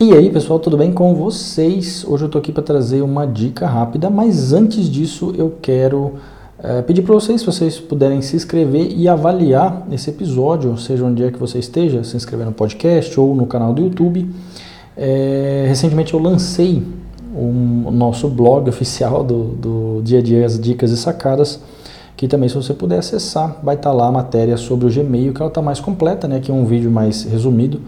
E aí pessoal, tudo bem com vocês? Hoje eu tô aqui para trazer uma dica rápida, mas antes disso eu quero é, pedir para vocês, se vocês puderem se inscrever e avaliar esse episódio, seja onde é que você esteja, se inscrever no podcast ou no canal do YouTube. É, recentemente eu lancei o nosso blog oficial do, do dia a dia, as dicas e sacadas, que também se você puder acessar, vai estar tá lá a matéria sobre o Gmail, que ela está mais completa, né? Aqui é um vídeo mais resumido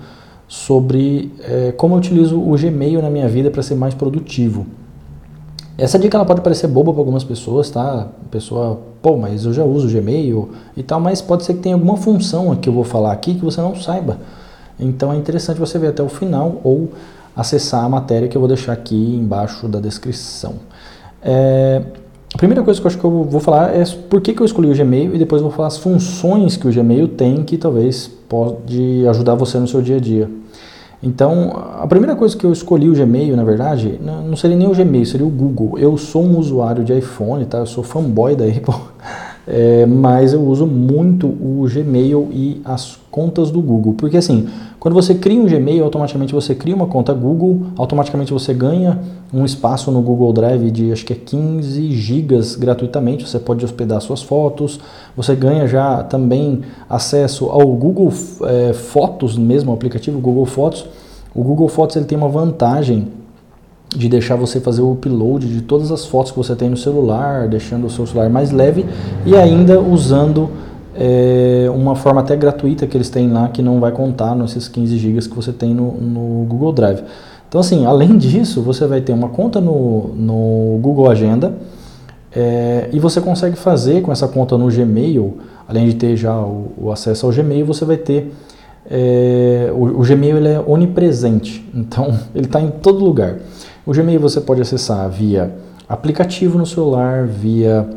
sobre é, como eu utilizo o Gmail na minha vida para ser mais produtivo. Essa dica ela pode parecer boba para algumas pessoas, tá? A pessoa, pô, mas eu já uso o Gmail e tal, mas pode ser que tenha alguma função que eu vou falar aqui que você não saiba. Então é interessante você ver até o final ou acessar a matéria que eu vou deixar aqui embaixo da descrição. É, a primeira coisa que eu acho que eu vou falar é por que, que eu escolhi o Gmail e depois vou falar as funções que o Gmail tem que talvez pode ajudar você no seu dia a dia. Então, a primeira coisa que eu escolhi o Gmail, na verdade, não seria nem o Gmail, seria o Google. Eu sou um usuário de iPhone, tá? Eu sou fanboy da Apple, é, mas eu uso muito o Gmail e as contas do Google, porque assim, quando você cria um Gmail, automaticamente você cria uma conta Google, automaticamente você ganha um espaço no Google Drive de acho que é 15 gigas gratuitamente, você pode hospedar suas fotos, você ganha já também acesso ao Google é, Fotos mesmo, o aplicativo Google Fotos. O Google Fotos ele tem uma vantagem de deixar você fazer o upload de todas as fotos que você tem no celular, deixando o seu celular mais leve e ainda usando é, uma forma até gratuita que eles têm lá que não vai contar nesses 15 GB que você tem no, no, Google Drive. Então, assim, além disso, você vai ter uma conta no, no Google Agenda é, e você consegue fazer com essa conta no Gmail, além de ter já o, o acesso ao Gmail, você vai ter. É, o, o, Gmail ele é onipresente, então ele está em todo lugar. O Gmail você pode acessar via aplicativo no celular, via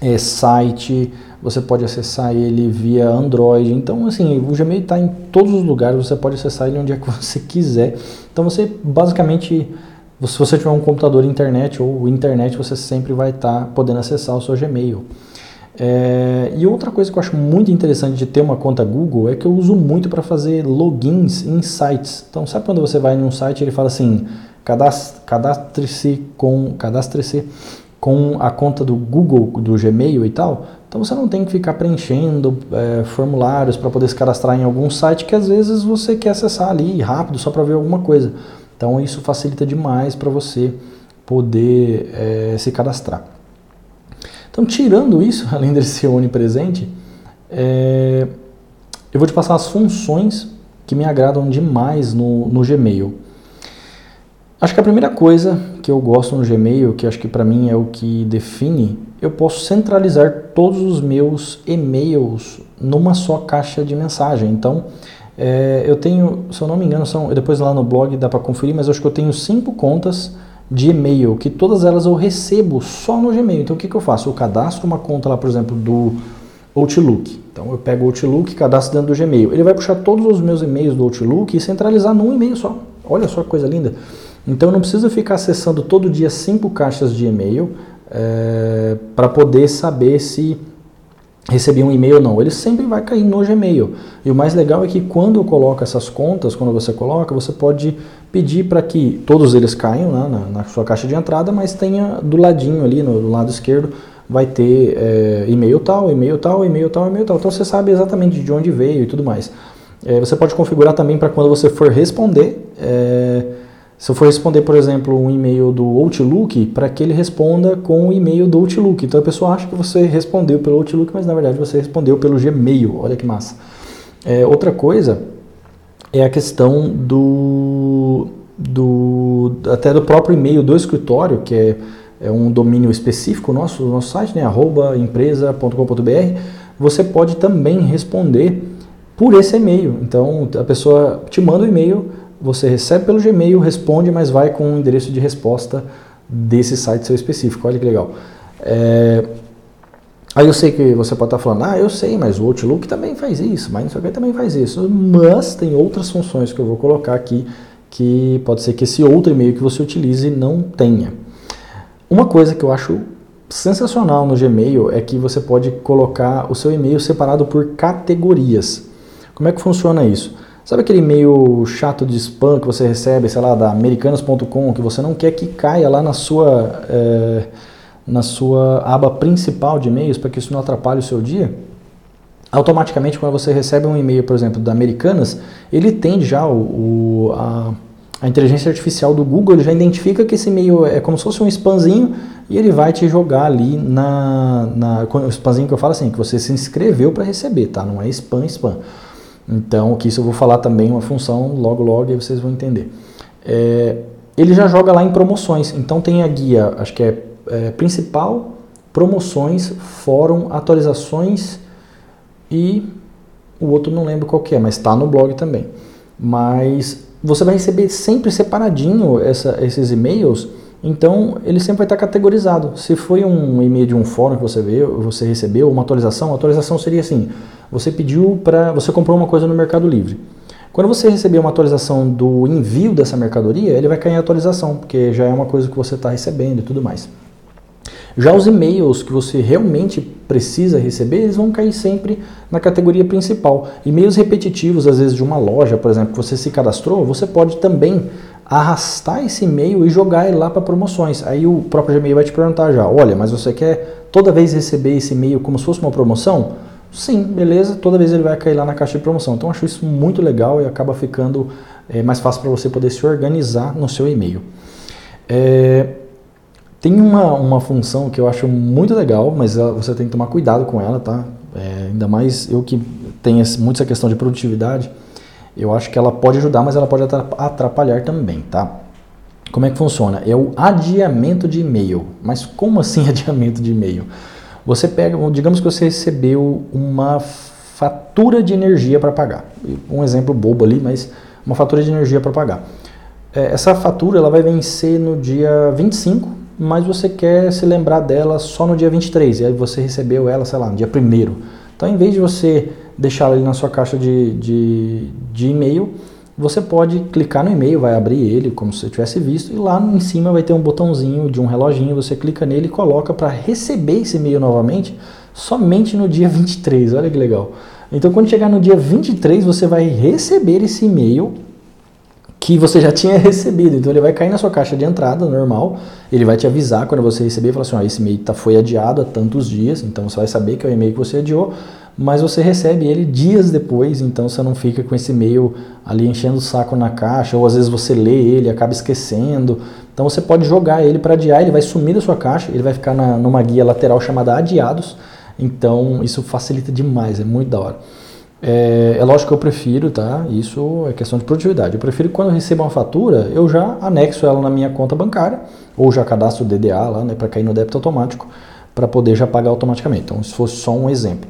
é, site, você pode acessar ele via Android. Então, assim, o Gmail está em todos os lugares, você pode acessar ele onde é que você quiser. Então, você basicamente, se você tiver um computador internet ou internet, você sempre vai estar tá podendo acessar o seu Gmail. É, e outra coisa que eu acho muito interessante de ter uma conta Google é que eu uso muito para fazer logins em sites. Então, sabe quando você vai num site e ele fala assim, cadastre-se com, cadastre-se com a conta do Google, do Gmail e tal, então você não tem que ficar preenchendo é, formulários para poder se cadastrar em algum site que às vezes você quer acessar ali rápido só para ver alguma coisa. Então isso facilita demais para você poder é, se cadastrar. Então tirando isso, além de ser onipresente, é, eu vou te passar as funções que me agradam demais no, no Gmail. Acho que a primeira coisa que eu gosto no Gmail, que acho que para mim é o que define, eu posso centralizar todos os meus e-mails numa só caixa de mensagem. Então, é, eu tenho, se eu não me engano, são depois lá no blog dá para conferir, mas acho que eu tenho cinco contas de e-mail, que todas elas eu recebo só no Gmail. Então, o que, que eu faço? Eu cadastro uma conta lá, por exemplo, do Outlook. Então, eu pego o Outlook e cadastro dentro do Gmail. Ele vai puxar todos os meus e-mails do Outlook e centralizar num e-mail só. Olha só que coisa linda. Então eu não preciso ficar acessando todo dia cinco caixas de e-mail é, para poder saber se recebi um e-mail ou não. Ele sempre vai cair no Gmail. E o mais legal é que quando eu coloco essas contas, quando você coloca, você pode pedir para que todos eles caiam né, na, na, sua caixa de entrada, mas tenha do ladinho ali, no, lado esquerdo, vai ter é, e-mail tal, e-mail tal, e-mail tal, e-mail tal. Então você sabe exatamente de onde veio e tudo mais. É, você pode configurar também para quando você for responder. É, se eu for responder, por exemplo, um e-mail do Outlook, para que ele responda com o e-mail do Outlook. Então a pessoa acha que você respondeu pelo Outlook, mas na verdade você respondeu pelo Gmail. Olha que massa. Outra coisa é a questão do, do até do próprio e-mail do escritório, que é, é um domínio específico nosso, nosso site, né, empresa.com.br. Você pode também responder por esse e-mail. Então a pessoa te manda o um e-mail você recebe pelo Gmail, responde, mas vai com o endereço de resposta desse site seu específico. Olha que legal. É... Aí eu sei que você pode estar falando, ah, eu sei, mas o Outlook também faz isso, mas não o também faz isso. Mas tem outras funções que eu vou colocar aqui que pode ser que esse outro e-mail que você utilize não tenha. Uma coisa que eu acho sensacional no Gmail é que você pode colocar o seu e-mail separado por categorias. Como é que funciona isso? Sabe aquele e-mail chato de spam que você recebe, sei lá, da americanas.com, que você não quer que caia lá na sua, é, na sua aba principal de e-mails para que isso não atrapalhe o seu dia? Automaticamente, quando você recebe um e-mail, por exemplo, da Americanas, ele tem já o, o a, a inteligência artificial do Google, ele já identifica que esse e-mail é como se fosse um spamzinho e ele vai te jogar ali na, na o spamzinho que eu falo assim, que você se inscreveu para receber, tá? Não é spam, spam. Então, que isso eu vou falar também uma função logo logo e vocês vão entender. É, ele já joga lá em promoções, então tem a guia, acho que é, é principal, promoções, fórum, atualizações e o outro não lembro qual que é, mas está no blog também. Mas você vai receber sempre separadinho essa, esses e-mails, então ele sempre vai estar categorizado. Se foi um e-mail de um fórum que você, veio, você recebeu, uma atualização, a atualização seria assim: você pediu para. Você comprou uma coisa no Mercado Livre. Quando você receber uma atualização do envio dessa mercadoria, ele vai cair em atualização, porque já é uma coisa que você está recebendo e tudo mais. Já os e-mails que você realmente precisa receber, eles vão cair sempre na categoria principal. E-mails repetitivos, às vezes de uma loja, por exemplo, que você se cadastrou, você pode também arrastar esse e-mail e jogar ele lá para promoções. Aí o próprio Gmail vai te perguntar já, olha, mas você quer toda vez receber esse e-mail como se fosse uma promoção? Sim, beleza, toda vez ele vai cair lá na caixa de promoção. Então acho isso muito legal e acaba ficando é, mais fácil para você poder se organizar no seu e-mail. É, tem uma, uma função que eu acho muito legal, mas ela, você tem que tomar cuidado com ela, tá? É, ainda mais eu que tenho muito essa questão de produtividade, eu acho que ela pode ajudar, mas ela pode atrapalhar também, tá? Como é que funciona? É o adiamento de e-mail. Mas como assim adiamento de e-mail? Você pega, digamos que você recebeu uma fatura de energia para pagar. Um exemplo bobo ali, mas uma fatura de energia para pagar. É, essa fatura ela vai vencer no dia 25 mas você quer se lembrar dela só no dia 23, e aí você recebeu ela, sei lá, no dia 1 Então, em vez de você deixar ali na sua caixa de, de, de e-mail, você pode clicar no e-mail, vai abrir ele como se você tivesse visto, e lá em cima vai ter um botãozinho de um reloginho, você clica nele e coloca para receber esse e-mail novamente somente no dia 23. Olha que legal. Então, quando chegar no dia 23, você vai receber esse e-mail que você já tinha recebido. Então ele vai cair na sua caixa de entrada normal, ele vai te avisar quando você receber, falar assim, ó, esse e-mail tá, foi adiado há tantos dias, então você vai saber que é o e-mail que você adiou, mas você recebe ele dias depois, então você não fica com esse e-mail ali enchendo o saco na caixa, ou às vezes você lê ele acaba esquecendo. Então você pode jogar ele para adiar, ele vai sumir da sua caixa, ele vai ficar na, numa guia lateral chamada adiados, então isso facilita demais, é muito da hora. É, é, lógico que eu prefiro, tá? Isso é questão de produtividade. Eu prefiro que quando eu recebo uma fatura, eu já anexo ela na minha conta bancária, ou já cadastro o DDA lá, né, para cair no débito automático, para poder já pagar automaticamente. Então, se fosse só um exemplo.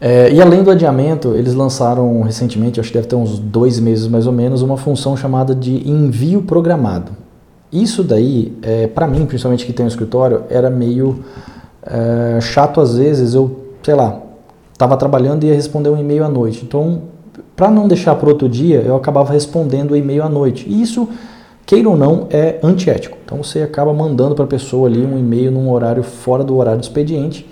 É, e além do adiamento, eles lançaram recentemente, acho que deve ter uns dois meses mais ou menos, uma função chamada de envio programado. Isso daí, é, para mim, principalmente que tem um escritório, era meio é, chato às vezes. Eu, sei lá, estava trabalhando e ia responder um e-mail à noite. Então, para não deixar para outro dia, eu acabava respondendo o e-mail à noite. E isso, queira ou não, é antiético. Então você acaba mandando para a pessoa ali um e-mail num horário fora do horário do expediente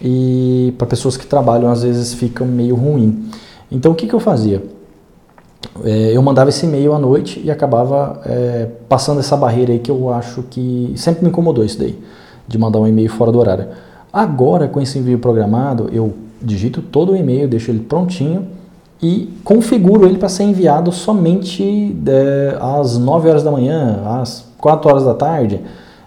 e para pessoas que trabalham às vezes fica meio ruim. Então o que, que eu fazia? É, eu mandava esse e-mail à noite e acabava é, passando essa barreira aí que eu acho que sempre me incomodou isso daí, de mandar um e-mail fora do horário. Agora, com esse envio programado, eu digito todo o e-mail, deixo ele prontinho e configuro ele para ser enviado somente é, às 9 horas da manhã, às 4 horas da tarde.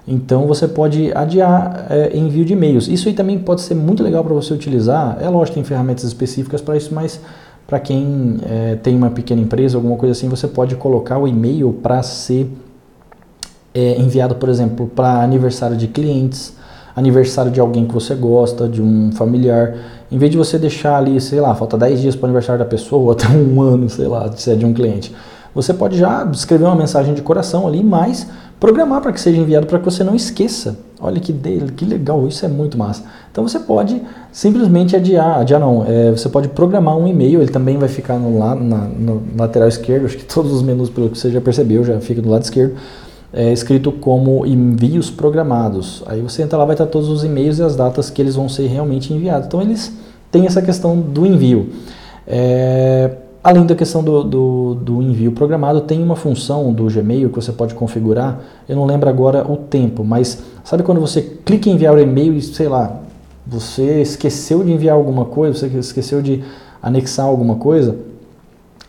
Então você pode adiar é, envio de e-mails. Isso aí também pode ser muito legal para você utilizar. É lógico, tem ferramentas específicas para isso, mas para quem é, tem uma pequena empresa, alguma coisa assim, você pode colocar o e-mail para ser é, enviado, por exemplo, para aniversário de clientes, aniversário de alguém que você gosta, de um familiar. Em vez de você deixar ali, sei lá, falta 10 dias para o aniversário da pessoa, ou até um ano, sei lá, se é de um cliente, você pode já escrever uma mensagem de coração ali, mas programar para que seja enviado para que você não esqueça. Olha que, dele, que legal, isso é muito massa. Então você pode simplesmente adiar, adiar não, é, você pode programar um e-mail, ele também vai ficar no, na, no lateral esquerdo, acho que todos os menus, pelo que você já percebeu, já fica do lado esquerdo é, escrito como envios programados. Aí você entra lá, vai estar todos os e-mails e as datas que eles vão ser realmente enviados. Então eles têm essa questão do envio. É, Além da questão do, do, do, envio programado, tem uma função do Gmail que você pode configurar. Eu não lembro agora o tempo, mas sabe quando você clica em enviar o e-mail e, sei lá, você esqueceu de enviar alguma coisa, você esqueceu de anexar alguma coisa?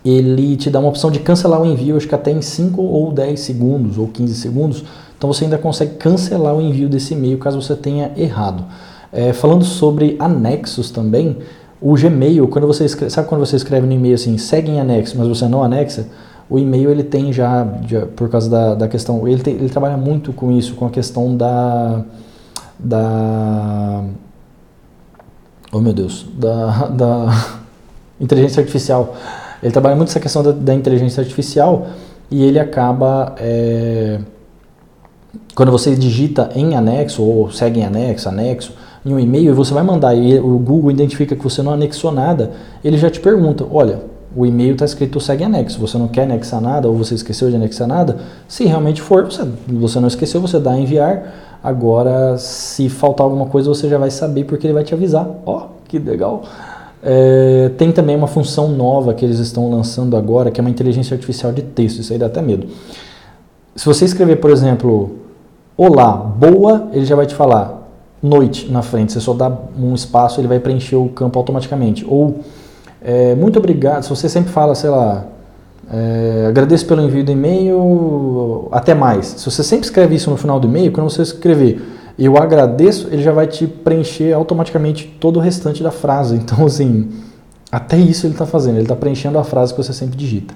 Ele te dá uma opção de cancelar o envio, acho que até em 5 ou 10 segundos ou 15 segundos. Então você ainda consegue cancelar o envio desse e-mail caso você tenha errado. É, falando sobre anexos também, o Gmail, quando você escreve, sabe quando você escreve no e-mail assim, segue em anexo, mas você não anexa, o e-mail ele tem já, já por causa da, da questão, ele, tem, ele trabalha muito com isso, com a questão da, da, oh meu Deus, da, da inteligência artificial. Ele trabalha muito essa questão da, da inteligência artificial e ele acaba, é, quando você digita em anexo ou segue em anexo, anexo, em um e-mail e você vai mandar e o Google identifica que você não anexou nada, ele já te pergunta, olha, o e-mail está escrito segue anexo, você não quer anexar nada ou você esqueceu de anexar nada, se realmente for, você, você não esqueceu, você dá a enviar, agora se faltar alguma coisa você já vai saber porque ele vai te avisar, ó, oh, que legal. É, tem também uma função nova que eles estão lançando agora, que é uma inteligência artificial de texto, isso aí dá até medo. Se você escrever, por exemplo, olá, boa, ele já vai te falar noite na frente. Você só dá um espaço, ele vai preencher o campo automaticamente. Ou é, muito obrigado, se você sempre fala, sei lá, é, agradeço pelo envio do e-mail, até mais. Se você sempre escreve isso no final do e-mail, quando você escrever eu agradeço, ele já vai te preencher automaticamente todo o restante da frase. Então, assim, até isso ele está fazendo, ele está preenchendo a frase que você sempre digita.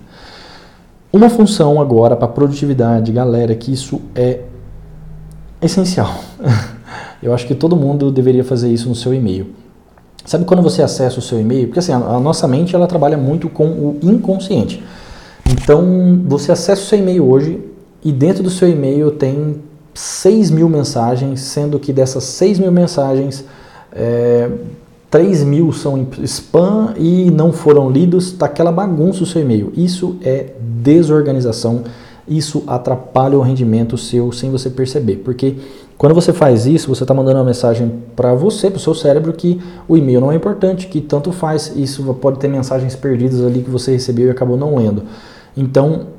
Uma função agora para produtividade, galera, que isso é essencial. Eu acho que todo mundo deveria fazer isso no seu e-mail. Sabe quando você acessa o seu e-mail? Porque assim, a, nossa mente ela trabalha muito com o inconsciente. Então, você acessa o seu e-mail hoje e dentro do seu e-mail tem 6 mil mensagens, sendo que dessas 6 mil mensagens, é, 3 mil são spam e não foram lidos, tá aquela bagunça o seu e-mail. Isso é desorganização, isso atrapalha o rendimento seu sem você perceber, porque quando você faz isso, você está mandando uma mensagem para você, para o seu cérebro, que o e-mail não é importante, que tanto faz, isso pode ter mensagens perdidas ali que você recebeu e acabou não lendo. Então,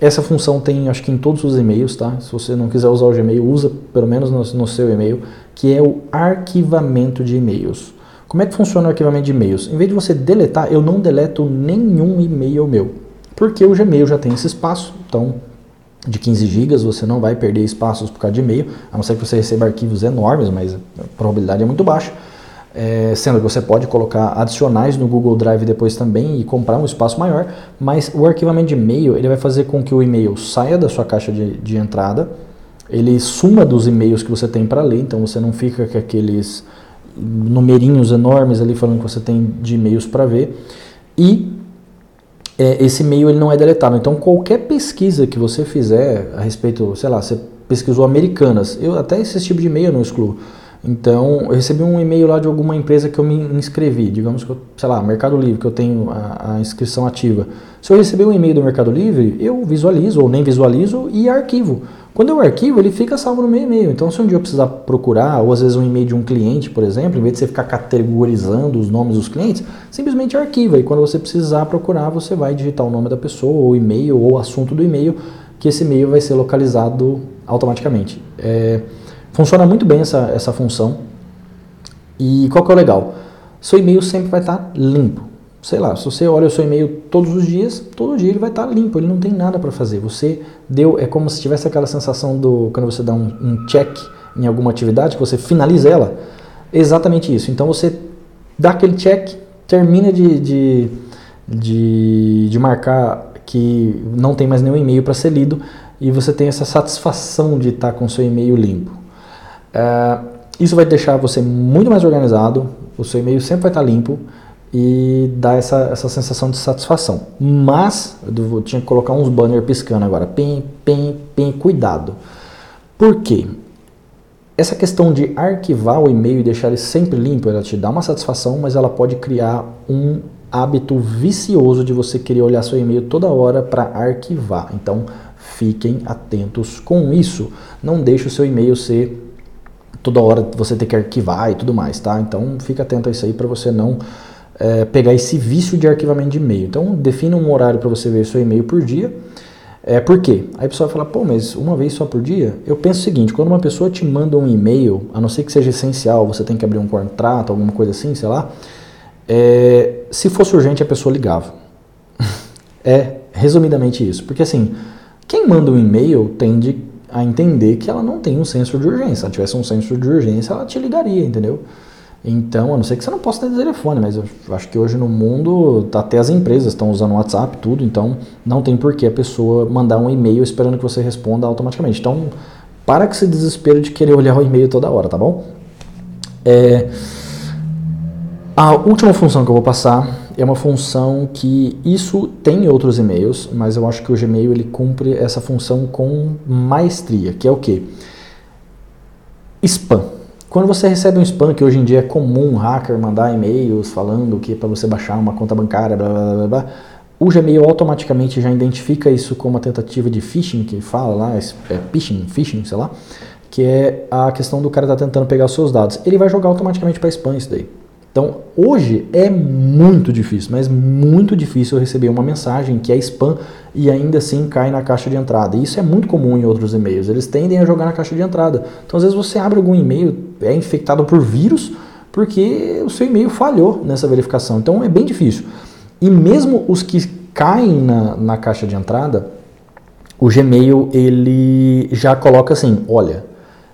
essa função tem, acho que em todos os e-mails, tá? Se você não quiser usar o Gmail, usa pelo menos no, no seu e-mail, que é o arquivamento de e-mails. Como é que funciona o arquivamento de e-mails? Em vez de você deletar, eu não deleto nenhum e-mail meu, porque o Gmail já tem esse espaço, então de 15 GB, você não vai perder espaços por causa de e-mail, a não ser que você receba arquivos enormes, mas a probabilidade é muito baixa. É, sendo que você pode colocar adicionais no Google Drive depois também e comprar um espaço maior, mas o arquivamento de e-mail ele vai fazer com que o e-mail saia da sua caixa de, de entrada, ele suma dos e-mails que você tem para ler, então você não fica com aqueles numerinhos enormes ali falando que você tem de e-mails para ver, e é, esse e-mail ele não é deletado. Então qualquer pesquisa que você fizer a respeito, sei lá, você pesquisou americanas, eu até esse tipo de e-mail eu não excluo. Então, eu recebi um e-mail lá de alguma empresa que eu me inscrevi, digamos que, eu, sei lá, Mercado Livre, que eu tenho a, a, inscrição ativa. Se eu receber um e-mail do Mercado Livre, eu visualizo ou nem visualizo e arquivo. Quando eu arquivo, ele fica salvo no meu e-mail. Então, se um dia eu precisar procurar, ou às vezes um e-mail de um cliente, por exemplo, em vez de você ficar categorizando os nomes dos clientes, simplesmente arquiva. E quando você precisar procurar, você vai digitar o nome da pessoa, ou e-mail, ou o assunto do e-mail, que esse e-mail vai ser localizado automaticamente. É, funciona muito bem essa, essa função. E qual que é o legal? Seu e-mail sempre vai estar limpo sei lá, se você olha o seu e-mail todos os dias, todo dia ele vai estar limpo, ele não tem nada para fazer. Você deu, é como se tivesse aquela sensação do quando você dá um, um check em alguma atividade, que você finaliza ela, exatamente isso. Então você dá aquele check, termina de, de, de, de marcar que não tem mais nenhum e-mail para ser lido e você tem essa satisfação de estar com o seu e-mail limpo. Uh, isso vai deixar você muito mais organizado, o seu e-mail sempre vai estar limpo e dá essa, essa sensação de satisfação. Mas, eu tinha que colocar uns banners piscando agora, pem, pem, pem, cuidado. Por quê? Essa questão de arquivar o e-mail e deixar ele sempre limpo, ela te dá uma satisfação, mas ela pode criar um hábito vicioso de você querer olhar seu e-mail toda hora para arquivar. Então, fiquem atentos com isso. Não deixe o seu e-mail ser toda hora você ter que arquivar e tudo mais, tá? Então, fica atento a isso aí para você não é, pegar esse vício de arquivamento de e-mail. Então, defina um horário para você ver seu e-mail por dia. É, por quê? Aí a pessoa fala, pô, mas uma vez só por dia? Eu penso o seguinte, quando uma pessoa te manda um e-mail, a não ser que seja essencial, você tem que abrir um contrato, alguma coisa assim, sei lá, é, se fosse urgente a pessoa ligava. é resumidamente isso. Porque assim, quem manda um e-mail tende a entender que ela não tem um senso de urgência. Se ela tivesse um senso de urgência, ela te ligaria, entendeu? Então, a não ser que você não possa ter telefone, mas eu acho que hoje no mundo até as empresas estão usando WhatsApp, tudo, então não tem por que a pessoa mandar um e-mail esperando que você responda automaticamente. Então, para com esse desespero de querer olhar o e-mail toda hora, tá bom? É, a última função que eu vou passar é uma função que isso tem outros e-mails, mas eu acho que o Gmail ele cumpre essa função com maestria, que é o que? Spam. Quando você recebe um spam, que hoje em dia é comum um hacker mandar e-mails falando que é para você baixar uma conta bancária, blá, blá, blá, blá, o Gmail automaticamente já identifica isso como uma tentativa de phishing, que fala lá, é phishing, phishing, sei lá, que é a questão do cara tá tentando pegar os seus dados. Ele vai jogar automaticamente para spam isso daí. Então, hoje é muito difícil, mas muito difícil receber uma mensagem que é spam e ainda assim cai na caixa de entrada. E isso é muito comum em outros e-mails. Eles tendem a jogar na caixa de entrada. Então, às vezes você abre algum e-mail, é infectado por vírus, porque o seu e-mail falhou nessa verificação. Então, é bem difícil. E mesmo os que caem na, na caixa de entrada, o Gmail ele já coloca assim, olha,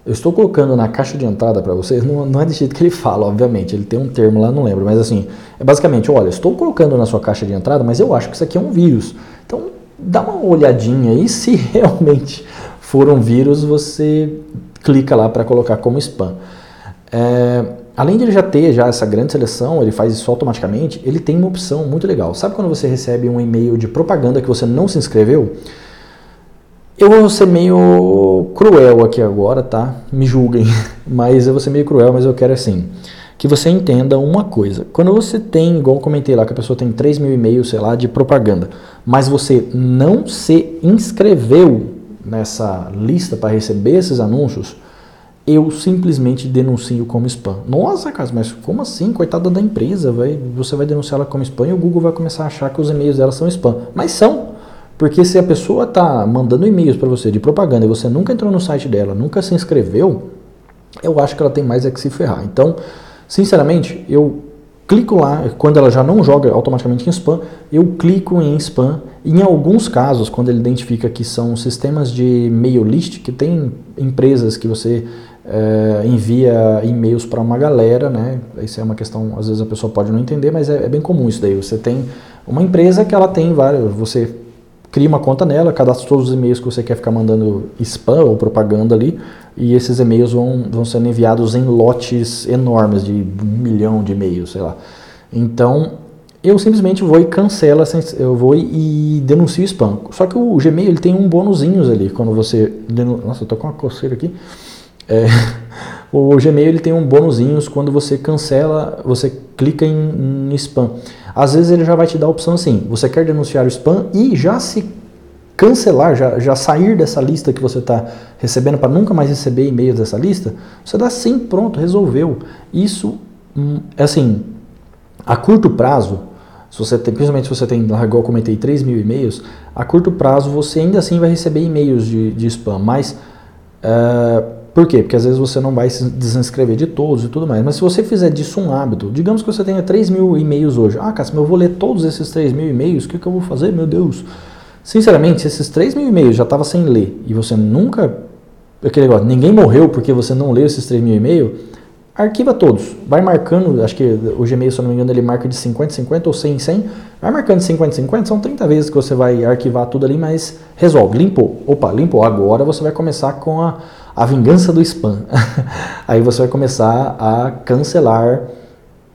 eu estou colocando na caixa de entrada para vocês, não, não, é do jeito que ele fala, obviamente, ele tem um termo lá, não lembro, mas assim, é basicamente, olha, estou colocando na sua caixa de entrada, mas eu acho que isso aqui é um vírus. Então, dá uma olhadinha aí, se realmente for um vírus, você clica lá para colocar como spam. É, além de ele já ter já essa grande seleção, ele faz isso automaticamente, ele tem uma opção muito legal. Sabe quando você recebe um e-mail de propaganda que você não se inscreveu? Eu vou ser meio cruel aqui agora, tá? Me julguem, mas eu vou ser meio cruel, mas eu quero assim que você entenda uma coisa. Quando você tem, igual eu comentei lá, que a pessoa tem 3 mil e-mails, sei lá, de propaganda, mas você não se inscreveu nessa lista para receber esses anúncios, eu simplesmente denuncio como spam. Nossa, cara, mas como assim? Coitada da empresa, vai, você vai denunciar ela como spam e o Google vai começar a achar que os e-mails dela são spam. Mas são. Porque se a pessoa está mandando e-mails para você de propaganda e você nunca entrou no site dela, nunca se inscreveu, eu acho que ela tem mais é que se ferrar. Então, sinceramente, eu clico lá, quando ela já não joga automaticamente em spam, eu clico em spam. Em alguns casos, quando ele identifica que são sistemas de mail list, que tem empresas que você é, envia e-mails para uma galera, né? Isso é uma questão, às vezes a pessoa pode não entender, mas é, é bem comum isso daí. Você tem uma empresa que ela tem várias, você cria uma conta nela, cadastra todos os e-mails que você quer ficar mandando spam ou propaganda ali, e esses e-mails vão, vão sendo enviados em lotes enormes de um milhão de e-mails, sei lá. Então, eu simplesmente vou e cancelo, eu vou e denuncio spam. Só que o Gmail ele tem um bônusinhos ali, quando você... Nossa, eu tô com uma coceira aqui. É, o Gmail ele tem um bônusinhos quando você cancela, você clica em, em spam. Às vezes ele já vai te dar a opção assim, você quer denunciar o spam e já se cancelar, já, já sair dessa lista que você está recebendo para nunca mais receber e-mails dessa lista, você dá sim, pronto, resolveu. Isso, hum, é assim, a curto prazo, se você tem, principalmente se você tem, igual eu comentei, 3 mil e-mails, a curto prazo você ainda assim vai receber e-mails de, de spam, mas... Uh, por quê? Porque às vezes você não vai se desinscrever de todos e tudo mais. Mas se você fizer disso um hábito, digamos que você tenha 3 mil e-mails hoje. Ah, Cássio, eu vou ler todos esses 3 mil e-mails, o que, que eu vou fazer? Meu Deus. Sinceramente, se esses 3 mil e-mails já estava sem ler e você nunca. Aquele negócio, ninguém morreu porque você não leu esses 3 mil e-mails, arquiva todos. Vai marcando, acho que o Gmail, se eu não me engano, ele marca de 50 50 ou 100 100. Vai marcando de 50 50, são 30 vezes que você vai arquivar tudo ali, mas resolve, limpou. Opa, limpou. Agora você vai começar com a a vingança do spam. Aí você vai começar a cancelar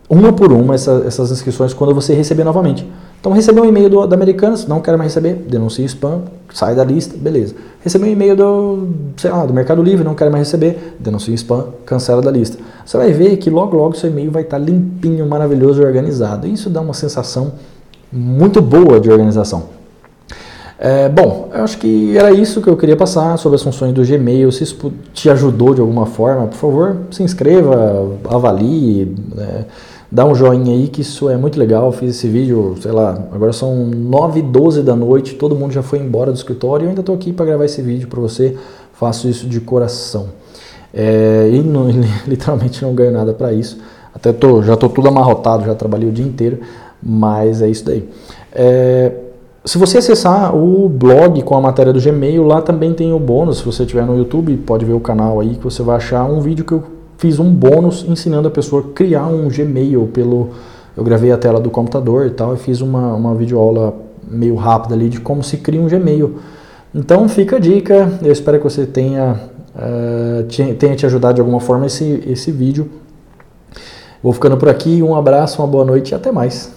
uma por uma essa, essas inscrições quando você receber novamente. Então, recebeu um e-mail do, da Americanas, não quero mais receber, denuncia spam, sai da lista, beleza. Recebeu um e-mail do, sei lá, do Mercado Livre, não quero mais receber, denuncia spam, cancela da lista. Você vai ver que logo, logo seu e-mail vai estar limpinho, maravilhoso e organizado. Isso dá uma sensação muito boa de organização. É, bom, eu acho que era isso que eu queria passar sobre as funções do Gmail. Se isso te ajudou de alguma forma, por favor, se inscreva, avalie. Né? Dá um joinha aí que isso é muito legal. fiz esse vídeo, sei lá, agora são 9 e 12 da noite, todo mundo já foi embora do escritório e eu ainda estou aqui para gravar esse vídeo para você. Faço isso de coração. É, e não, literalmente não ganho nada para isso. Até tô, já estou tudo amarrotado, já trabalhei o dia inteiro, mas é isso daí. É, se você acessar o blog com a matéria do Gmail, lá também tem o bônus. Se você estiver no YouTube, pode ver o canal aí que você vai achar um vídeo que eu fiz um bônus ensinando a pessoa a criar um Gmail pelo. Eu gravei a tela do computador e tal, e fiz uma, uma videoaula meio rápida ali de como se cria um Gmail. Então fica a dica, eu espero que você tenha, uh, tenha te ajudado de alguma forma esse, esse vídeo. Vou ficando por aqui, um abraço, uma boa noite e até mais.